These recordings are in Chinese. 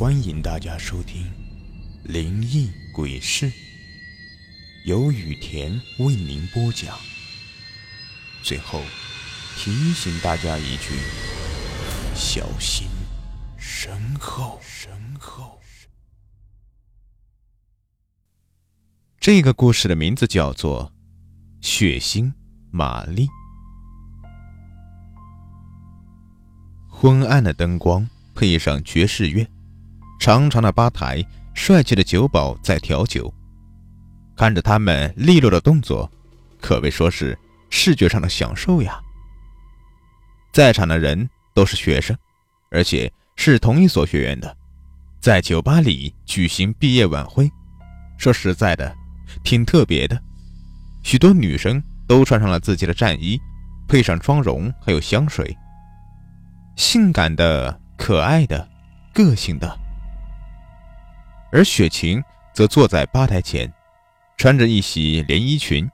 欢迎大家收听《灵异鬼事》，由雨田为您播讲。最后提醒大家一句：小心身后。身后。这个故事的名字叫做《血腥玛丽》。昏暗的灯光配上爵士乐。长长的吧台，帅气的酒保在调酒，看着他们利落的动作，可谓说是视觉上的享受呀。在场的人都是学生，而且是同一所学院的，在酒吧里举行毕业晚会，说实在的，挺特别的。许多女生都穿上了自己的战衣，配上妆容还有香水，性感的、可爱的、个性的。而雪晴则坐在吧台前，穿着一袭连衣裙，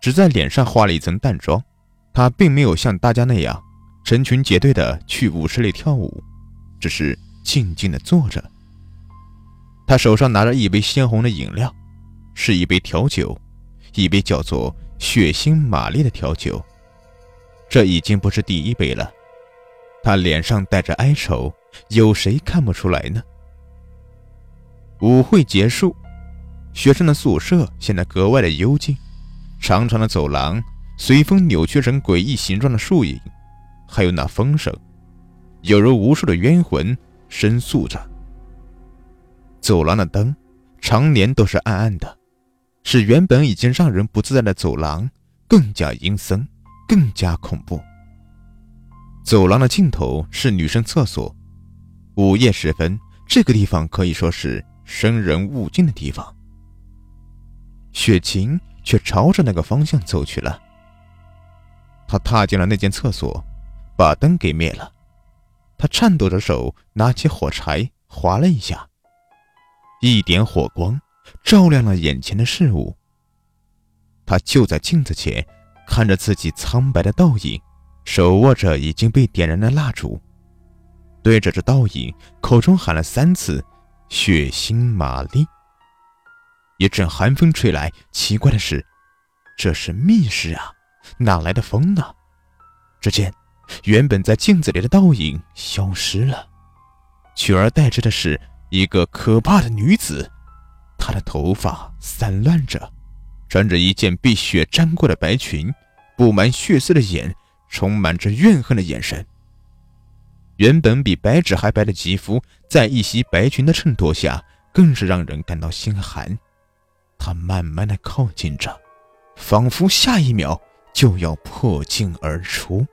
只在脸上画了一层淡妆。她并没有像大家那样成群结队的去舞室里跳舞，只是静静的坐着。她手上拿着一杯鲜红的饮料，是一杯调酒，一杯叫做“血腥玛丽”的调酒。这已经不是第一杯了。她脸上带着哀愁，有谁看不出来呢？舞会结束，学生的宿舍显得格外的幽静。长长的走廊随风扭曲成诡异形状的树影，还有那风声，犹如无数的冤魂申诉着。走廊的灯常年都是暗暗的，使原本已经让人不自在的走廊更加阴森，更加恐怖。走廊的尽头是女生厕所。午夜时分，这个地方可以说是。生人勿近的地方，雪晴却朝着那个方向走去了。他踏进了那间厕所，把灯给灭了。他颤抖着手拿起火柴，划了一下，一点火光照亮了眼前的事物。他就在镜子前看着自己苍白的倒影，手握着已经被点燃的蜡烛，对着这倒影，口中喊了三次。血腥玛丽。一阵寒风吹来，奇怪的是，这是密室啊，哪来的风呢？只见原本在镜子里的倒影消失了，取而代之的是一个可怕的女子。她的头发散乱着，穿着一件被血沾过的白裙，布满血丝的眼充满着怨恨的眼神。原本比白纸还白的肌肤，在一袭白裙的衬托下，更是让人感到心寒。他慢慢的靠近着，仿佛下一秒就要破镜而出。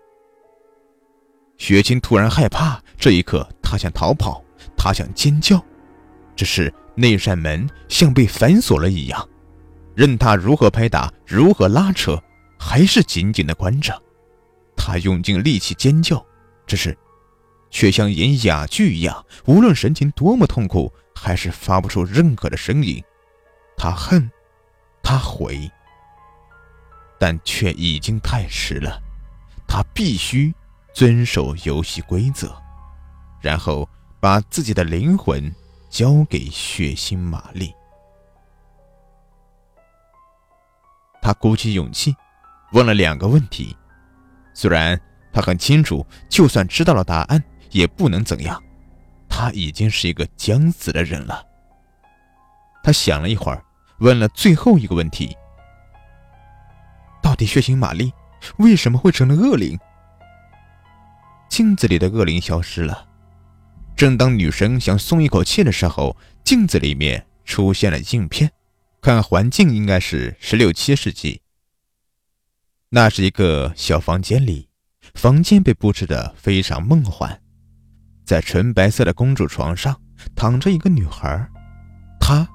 雪清突然害怕，这一刻他想逃跑，他想尖叫，只是那扇门像被反锁了一样，任他如何拍打，如何拉扯，还是紧紧的关着。他用尽力气尖叫，只是。却像演哑剧一样，无论神情多么痛苦，还是发不出任何的声音。他恨，他悔，但却已经太迟了。他必须遵守游戏规则，然后把自己的灵魂交给血腥玛丽。他鼓起勇气，问了两个问题。虽然他很清楚，就算知道了答案。也不能怎样，他已经是一个将死的人了。他想了一会儿，问了最后一个问题：到底血腥玛丽为什么会成了恶灵？镜子里的恶灵消失了。正当女生想松一口气的时候，镜子里面出现了镜片，看环境应该是十六七世纪。那是一个小房间里，房间被布置的非常梦幻。在纯白色的公主床上躺着一个女孩，她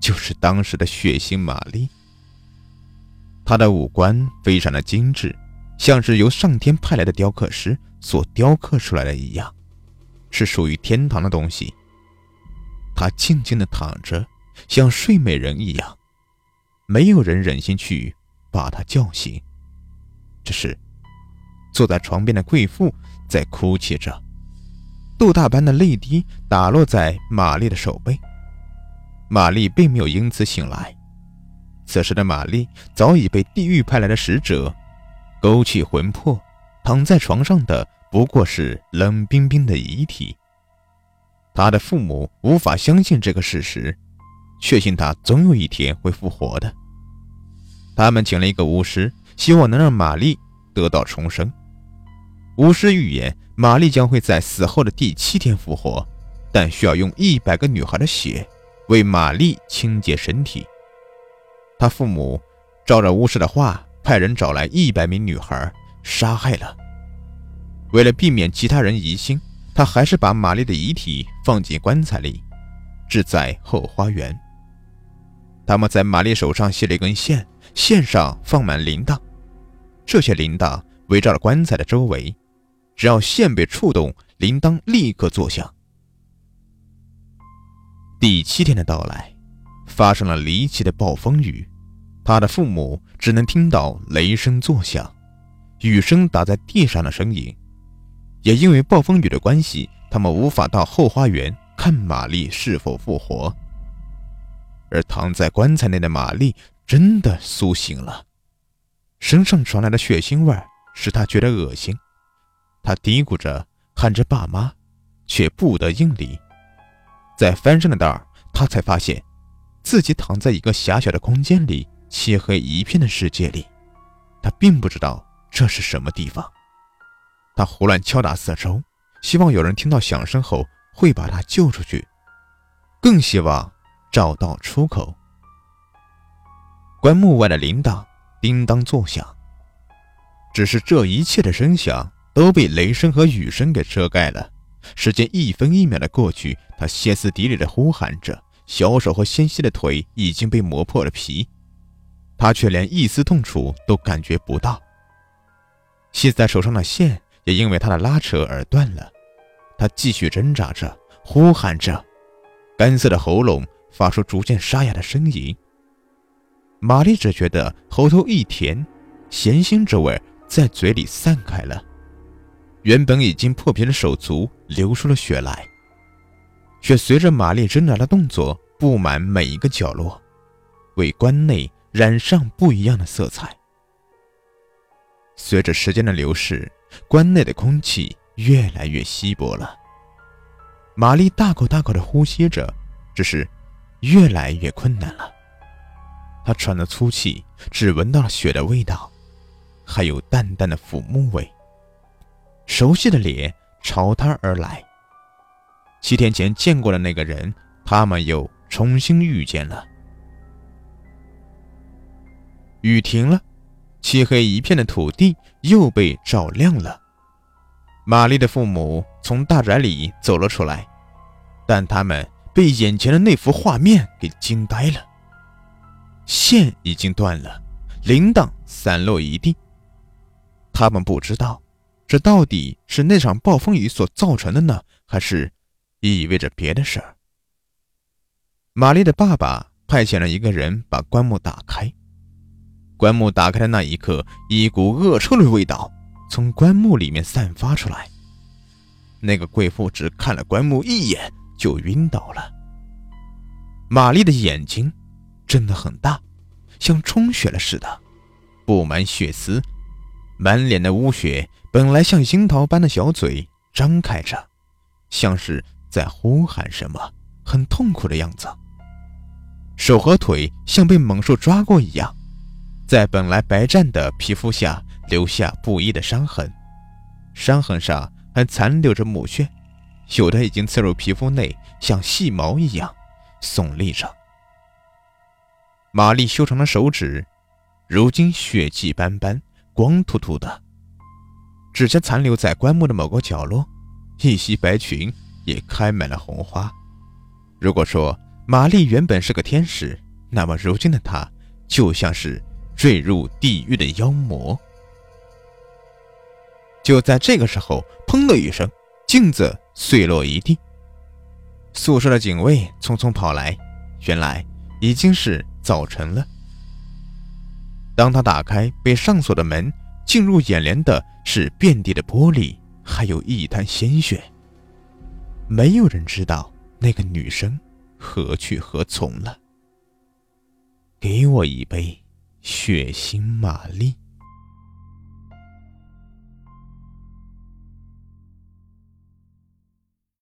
就是当时的血腥玛丽。她的五官非常的精致，像是由上天派来的雕刻师所雕刻出来的一样，是属于天堂的东西。她静静的躺着，像睡美人一样，没有人忍心去把她叫醒。这时，坐在床边的贵妇在哭泣着。豆大般的泪滴打落在玛丽的手背。玛丽并没有因此醒来，此时的玛丽早已被地狱派来的使者勾去魂魄，躺在床上的不过是冷冰冰的遗体。她的父母无法相信这个事实，确信她总有一天会复活的。他们请了一个巫师，希望能让玛丽得到重生。巫师预言，玛丽将会在死后的第七天复活，但需要用一百个女孩的血为玛丽清洁身体。他父母照着巫师的话，派人找来一百名女孩，杀害了。为了避免其他人疑心，他还是把玛丽的遗体放进棺材里，置在后花园。他们在玛丽手上系了一根线。线上放满铃铛，这些铃铛围绕着棺材的周围，只要线被触动，铃铛立刻作响。第七天的到来，发生了离奇的暴风雨，他的父母只能听到雷声作响，雨声打在地上的声音。也因为暴风雨的关系，他们无法到后花园看玛丽是否复活。而躺在棺材内的玛丽。真的苏醒了，身上传来的血腥味使他觉得恶心。他嘀咕着喊着爸妈，却不得应理。在翻身的道儿，他才发现自己躺在一个狭小的空间里，漆黑一片的世界里。他并不知道这是什么地方。他胡乱敲打四周，希望有人听到响声后会把他救出去，更希望找到出口。棺木外的铃铛叮当作响，只是这一切的声响都被雷声和雨声给遮盖了。时间一分一秒的过去，他歇斯底里的呼喊着，小手和纤细的腿已经被磨破了皮，他却连一丝痛楚都感觉不到。系在手上的线也因为他的拉扯而断了，他继续挣扎着，呼喊着，干涩的喉咙发出逐渐沙哑的声音。玛丽只觉得喉头一甜，咸腥之味在嘴里散开了，原本已经破皮的手足流出了血来，却随着玛丽挣扎的动作布满每一个角落，为棺内染上不一样的色彩。随着时间的流逝，棺内的空气越来越稀薄了。玛丽大口大口地呼吸着，只是越来越困难了。他喘着粗气，只闻到了血的味道，还有淡淡的腐木味。熟悉的脸朝他而来，七天前见过的那个人，他们又重新遇见了。雨停了，漆黑一片的土地又被照亮了。玛丽的父母从大宅里走了出来，但他们被眼前的那幅画面给惊呆了。线已经断了，铃铛散落一地。他们不知道，这到底是那场暴风雨所造成的呢，还是意味着别的事儿？玛丽的爸爸派遣了一个人把棺木打开。棺木打开的那一刻，一股恶臭的味道从棺木里面散发出来。那个贵妇只看了棺木一眼就晕倒了。玛丽的眼睛。真的很大，像充血了似的，布满血丝，满脸的污血。本来像樱桃般的小嘴张开着，像是在呼喊什么，很痛苦的样子。手和腿像被猛兽抓过一样，在本来白湛的皮肤下留下不一的伤痕，伤痕上还残留着母血，有的已经刺入皮肤内，像细毛一样耸立着。玛丽修长的手指，如今血迹斑斑、光秃秃的，指甲残留在棺木的某个角落，一袭白裙也开满了红花。如果说玛丽原本是个天使，那么如今的她就像是坠入地狱的妖魔。就在这个时候，砰的一声，镜子碎落一地。宿舍的警卫匆匆跑来，原来已经是。早晨了。当他打开被上锁的门进入眼帘的是遍地的玻璃还有一滩鲜血。没有人知道那个女生何去何从了。给我一杯血腥玛丽。